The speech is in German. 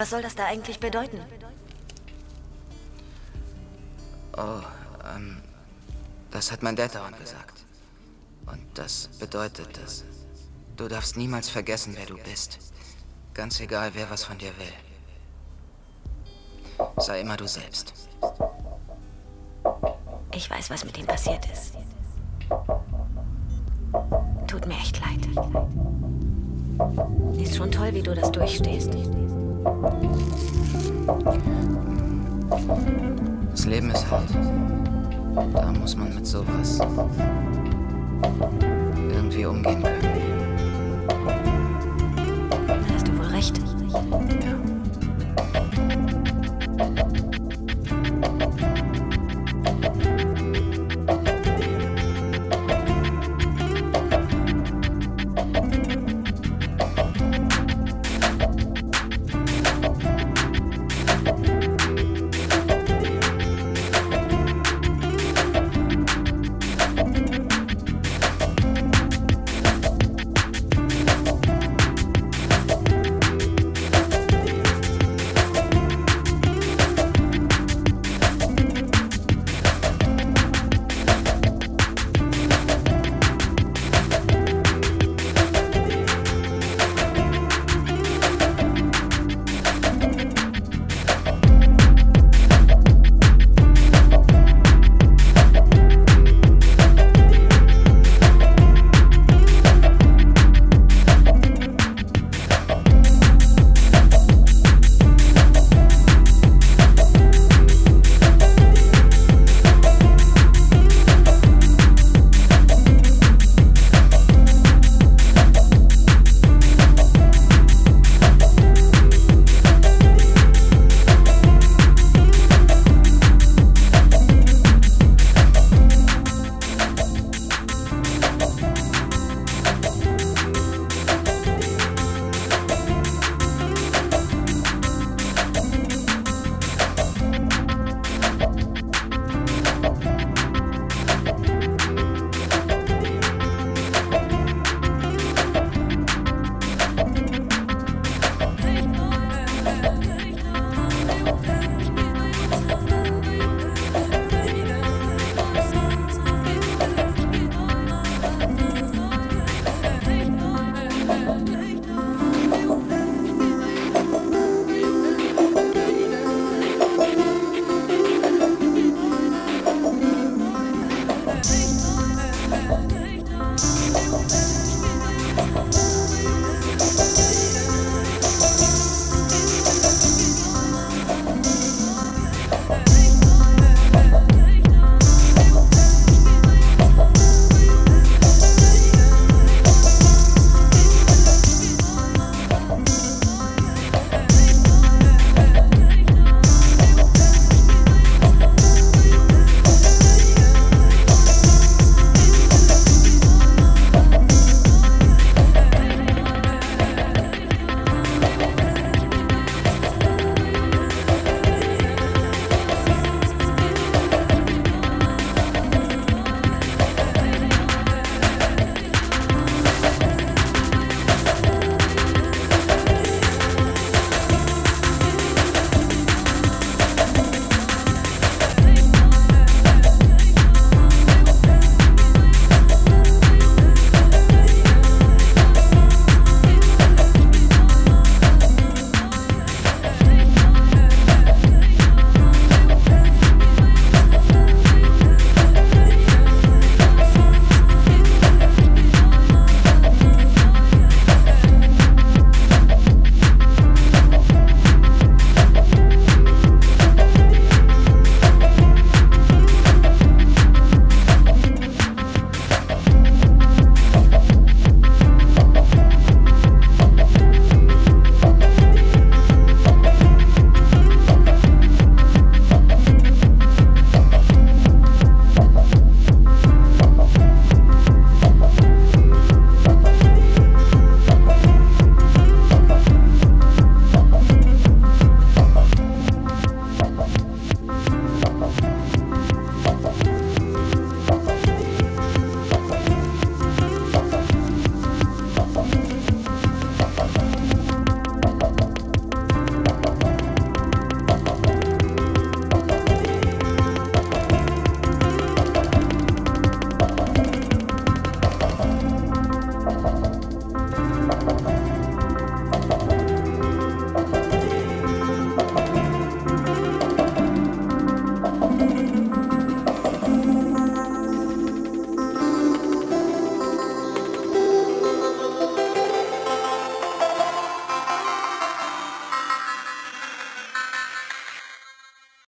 Was soll das da eigentlich bedeuten? Oh, ähm, das hat mein Dad dauernd gesagt. Und das bedeutet, dass du darfst niemals vergessen, wer du bist. Ganz egal, wer was von dir will. Sei immer du selbst. Ich weiß, was mit ihm passiert ist. Tut mir echt leid. Ist schon toll, wie du das durchstehst. Das Leben ist hart. Da muss man mit sowas irgendwie umgehen können.